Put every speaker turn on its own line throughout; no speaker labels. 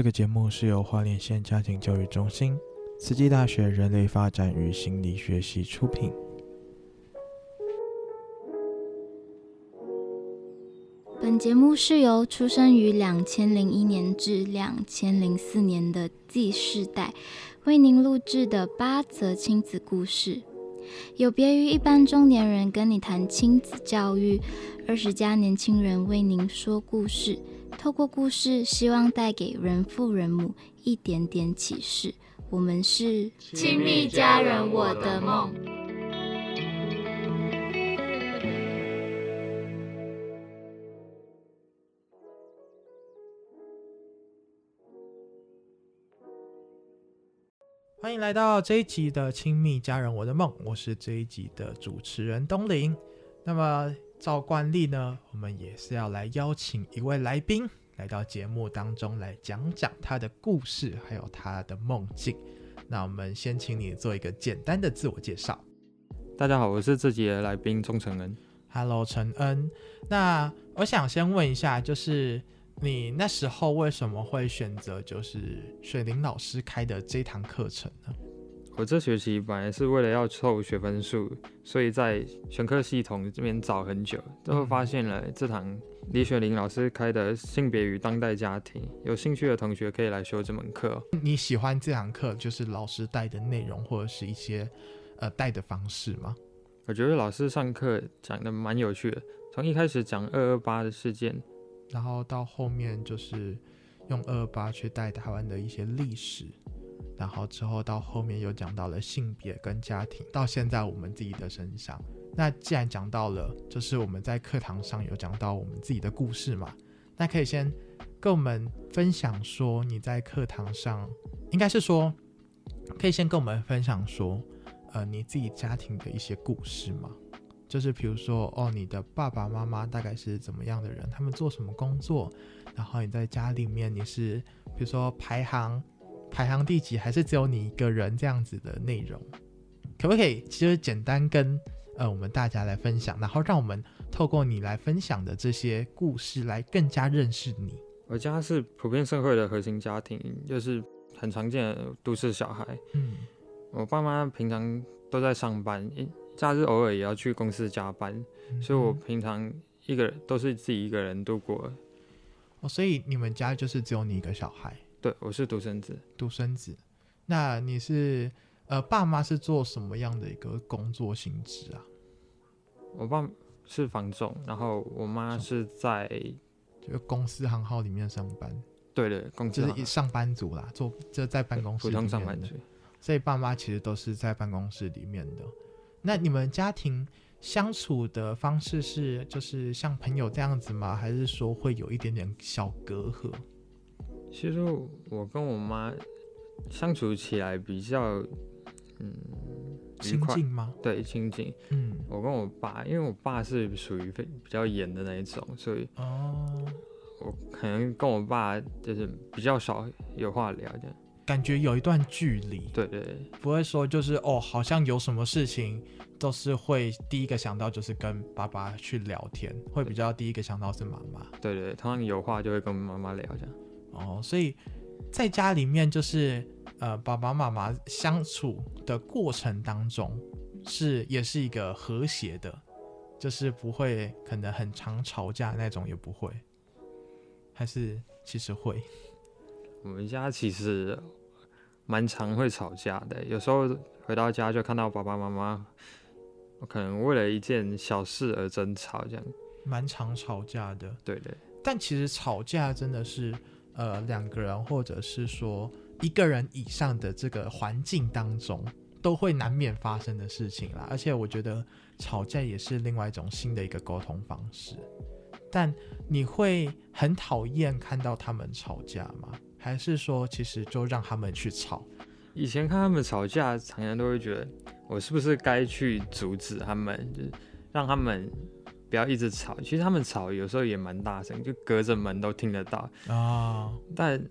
这个节目是由花莲县家庭教育中心、慈济大学人类发展与心理学系出品。
本节目是由出生于两千零一年至两千零四年的 Z 世代为您录制的八则亲子故事。有别于一般中年人跟你谈亲子教育，二十家年轻人为您说故事。透过故事，希望带给人父人母一点点启示。我们是
亲密家人，我的梦。
欢迎来到这一集的《亲密家人，我的梦》，我是这一集的主持人东林。那么，照惯例呢，我们也是要来邀请一位来宾来到节目当中来讲讲他的故事，还有他的梦境。那我们先请你做一个简单的自我介绍。
大家好，我是这集的来宾钟承恩。
Hello，承恩。那我想先问一下，就是。你那时候为什么会选择就是水灵老师开的这堂课程呢？
我这学期本来是为了要凑学分数，所以在选课系统这边找很久，最后发现了这堂李雪玲老师开的性别与当代家庭，有兴趣的同学可以来修这门课。
你喜欢这堂课，就是老师带的内容或者是一些呃带的方式吗？
我觉得老师上课讲的蛮有趣的，从一开始讲二二八的事件。
然后到后面就是用二二八去带台湾的一些历史，然后之后到后面又讲到了性别跟家庭，到现在我们自己的身上。那既然讲到了，就是我们在课堂上有讲到我们自己的故事嘛，那可以先跟我们分享说你在课堂上，应该是说可以先跟我们分享说，呃，你自己家庭的一些故事吗？就是比如说，哦，你的爸爸妈妈大概是怎么样的人？他们做什么工作？然后你在家里面你是，比如说排行排行第几，还是只有你一个人这样子的内容？可不可以其实简单跟呃我们大家来分享，然后让我们透过你来分享的这些故事来更加认识你。
我家是普遍社会的核心家庭，就是很常见的都市小孩。嗯，我爸妈平常都在上班。假日偶尔也要去公司加班，嗯、所以我平常一个人都是自己一个人度过。
哦，所以你们家就是只有你一个小孩？
对，我是独生子。
独生子，那你是呃，爸妈是做什么样的一个工作性质啊？
我爸是房总，然后我妈是在
就公司行号里面上班。
对的，公司
就是一上班族啦，做就在办公室里面的。普通上班族。所以爸妈其实都是在办公室里面的。那你们家庭相处的方式是就是像朋友这样子吗？还是说会有一点点小隔阂？
其实我跟我妈相处起来比较嗯
亲近吗？
对，亲近。嗯，我跟我爸，因为我爸是属于非比较严的那一种，所以哦，我可能跟我爸就是比较少有话聊的。
感觉有一段距离，
对对对，
不会说就是哦，好像有什么事情都是会第一个想到就是跟爸爸去聊天，会比较第一个想到是妈妈。
对对，通常有话就会跟妈妈聊这样。
哦，所以在家里面就是呃，爸爸妈妈相处的过程当中是也是一个和谐的，就是不会可能很常吵架那种也不会，还是其实会。
我们家其实。蛮常会吵架的，有时候回到家就看到爸爸妈妈，可能为了一件小事而争吵，这样。
蛮常吵架的，
对对。
但其实吵架真的是，呃，两个人或者是说一个人以上的这个环境当中，都会难免发生的事情啦。而且我觉得吵架也是另外一种新的一个沟通方式。但你会很讨厌看到他们吵架吗？还是说，其实就让他们去吵。
以前看他们吵架，常常都会觉得，我是不是该去阻止他们，就是让他们不要一直吵。其实他们吵有时候也蛮大声，就隔着门都听得到啊。哦。但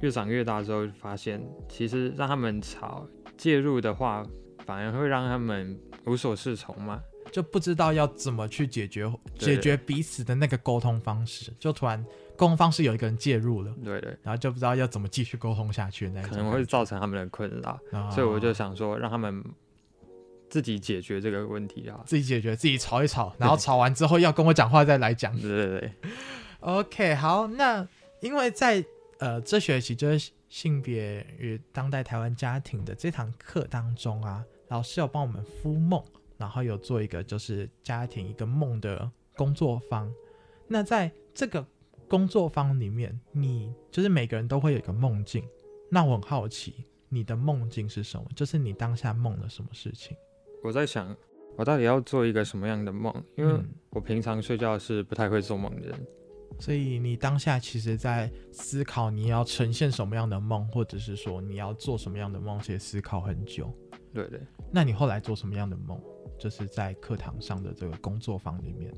越长越大之后，发现其实让他们吵，介入的话，反而会让他们无所适从嘛，
就不知道要怎么去解决解决彼此的那个沟通方式，就突然。沟通方式有一个人介入了，
对对，
然后就不知道要怎么继续沟通下去，那
可能会造成他们的困扰，哦、所以我就想说，让他们自己解决这个问题啊，
自己解决，自己吵一吵，然后吵完之后要跟我讲话再来讲，
对对对
，OK，好，那因为在呃这学期就是性别与当代台湾家庭的这堂课当中啊，老师有帮我们敷梦，然后有做一个就是家庭一个梦的工作坊，那在这个。工作坊里面，你就是每个人都会有一个梦境。那我很好奇，你的梦境是什么？就是你当下梦了什么事情？
我在想，我到底要做一个什么样的梦？因为我平常睡觉是不太会做梦的人，嗯，
所以你当下其实在思考你要呈现什么样的梦，或者是说你要做什么样的梦，其实思考很久。
对对。
那你后来做什么样的梦？就是在课堂上的这个工作坊里面。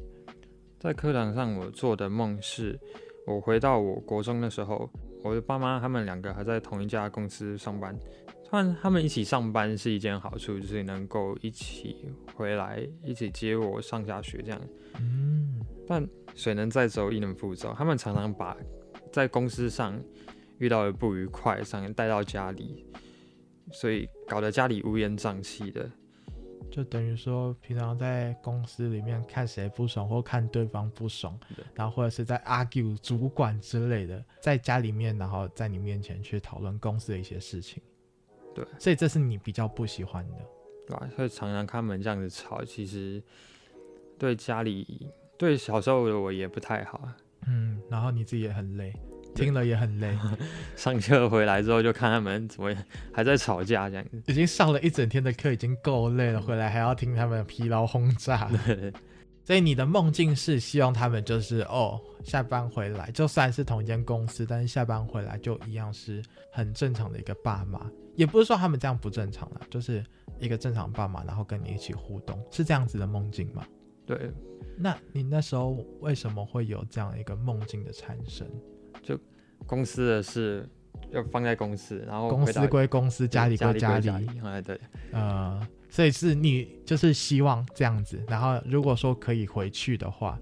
在课堂上，我做的梦是，我回到我国中的时候，我的爸妈他们两个还在同一家公司上班。突然，他们一起上班是一件好处，就是能够一起回来，一起接我上下学这样。嗯。但水能载舟，亦能覆舟，他们常常把在公司上遇到的不愉快，上带到家里，所以搞得家里乌烟瘴气的。
就等于说，平常在公司里面看谁不爽，或看对方不爽，对然后或者是在 argue 主管之类的，在家里面，然后在你面前去讨论公司的一些事情，
对，
所以这是你比较不喜欢的，
对吧？所以常常看他们这样子吵，其实对家里，对小时候的我也不太好，
嗯，然后你自己也很累。听了也很累，
上课回来之后就看他们怎么还在吵架，这样子
已经上了一整天的课，已经够累了，回来还要听他们疲劳轰炸。所以你的梦境是希望他们就是哦，下班回来就算是同一间公司，但是下班回来就一样是很正常的一个爸妈，也不是说他们这样不正常了，就是一个正常爸妈，然后跟你一起互动，是这样子的梦境吗？
对。
那你那时候为什么会有这样一个梦境的产生？
就公司的事要放在公司，然后
公司归公司，家里归家里。
哎，对，
呃，所以是你就是希望这样子，然后如果说可以回去的话，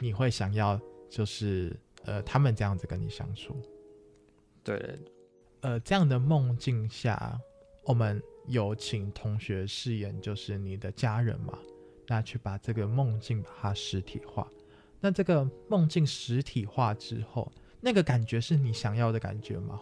你会想要就是呃他们这样子跟你相处。
对，
呃，这样的梦境下，我们有请同学饰演就是你的家人嘛，那去把这个梦境把它实体化。那这个梦境实体化之后。那个感觉是你想要的感觉吗？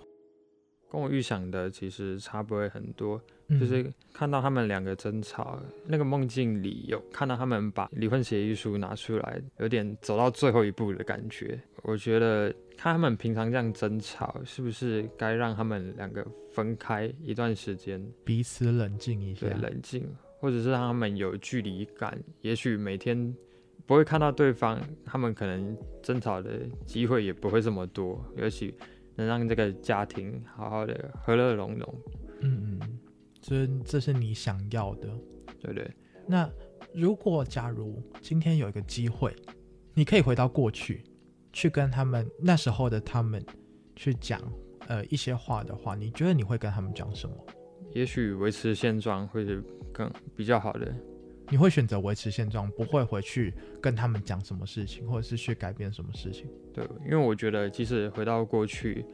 跟我预想的其实差不会很多，嗯、就是看到他们两个争吵，那个梦境里有看到他们把离婚协议书拿出来，有点走到最后一步的感觉。我觉得看他们平常这样争吵，是不是该让他们两个分开一段时间，
彼此冷静一下，
对，冷静，或者是让他们有距离感，也许每天。不会看到对方，他们可能争吵的机会也不会这么多，也许能让这个家庭好好的和乐融融。
嗯嗯，这这是你想要的，
对对。
那如果假如今天有一个机会，你可以回到过去，去跟他们那时候的他们去讲呃一些话的话，你觉得你会跟他们讲什么？
也许维持现状会是更比较好的。
你会选择维持现状，不会回去跟他们讲什么事情，或者是去改变什么事情？
对，因为我觉得，即使回到过去，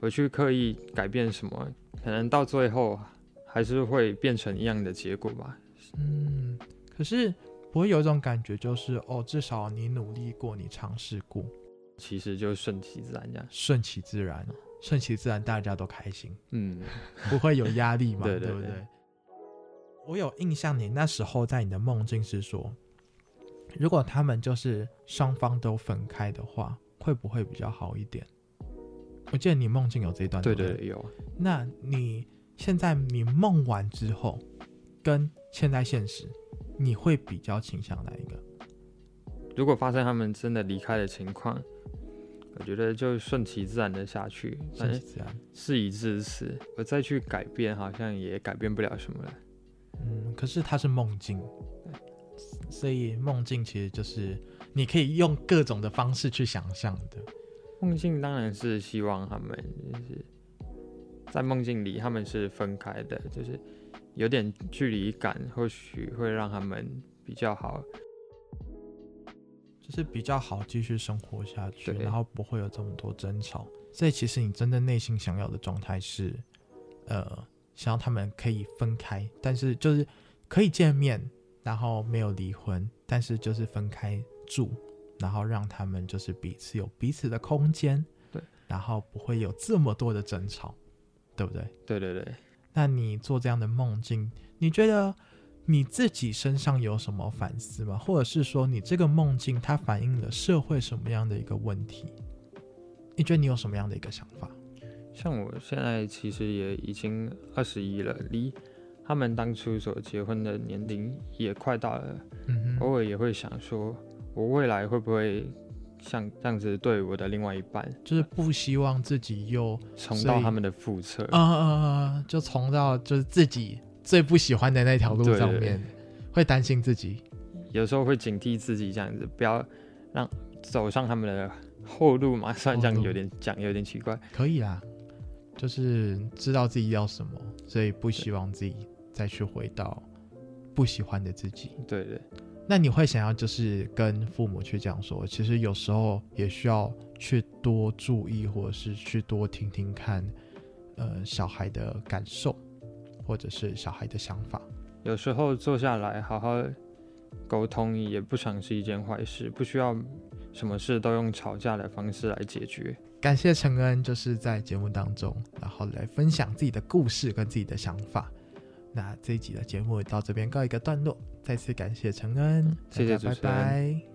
回去刻意改变什么，可能到最后还是会变成一样的结果吧。
嗯，可是不会有一种感觉，就是哦，至少你努力过，你尝试过，
其实就顺其自然这样。
顺其自然，顺其自然，大家都开心。
嗯，
不会有压力嘛？
对，对，对，
对不对？我有印象，你那时候在你的梦境是说，如果他们就是双方都分开的话，会不会比较好一点？我记得你梦境有这一段，
对对，对有。
那你现在你梦完之后，跟现在现实，你会比较倾向哪一个？
如果发生他们真的离开的情况，我觉得就顺其自然的下去，顺其自然，事已至此，我再去改变，好像也改变不了什么了。
嗯，可是它是梦境，所以梦境其实就是你可以用各种的方式去想象的。
梦境当然是希望他们就是在梦境里他们是分开的，就是有点距离感，或许会让他们比较好。
就是比较好继续生活下去，然后不会有这么多争吵。所以其实你真的内心想要的状态是，呃，想要他们可以分开，但是就是可以见面，然后没有离婚，但是就是分开住，然后让他们就是彼此有彼此的空间，
对，
然后不会有这么多的争吵，对不对？
对对对。
那你做这样的梦境，你觉得你自己身上有什么反思吗？或者是说，你这个梦境它反映了社会什么样的一个问题？你觉得你有什么样的一个想法？
像我现在其实也已经二十一了，离他们当初所结婚的年龄也快到了。
嗯，
偶尔也会想说，我未来会不会像这样子对我的另外一半，
就是不希望自己又
重蹈他们的覆辙。
啊啊啊！就重到就是自己最不喜欢的那条路上面，会担心自己，
有时候会警惕自己这样子，不要让走上他们的。后路嘛，虽然这样有点讲有点奇怪，
可以啦，就是知道自己要什么，所以不希望自己再去回到不喜欢的自己。
对对，
那你会想要就是跟父母去讲说，其实有时候也需要去多注意，或者是去多听听看，呃，小孩的感受，或者是小孩的想法。
有时候坐下来好好沟通，也不常是一件坏事，不需要。什么事都用吵架的方式来解决。
感谢陈恩，就是在节目当中，然后来分享自己的故事跟自己的想法。那这一集的节目到这边告一个段落，再次感谢陈恩，
谢谢，
拜拜。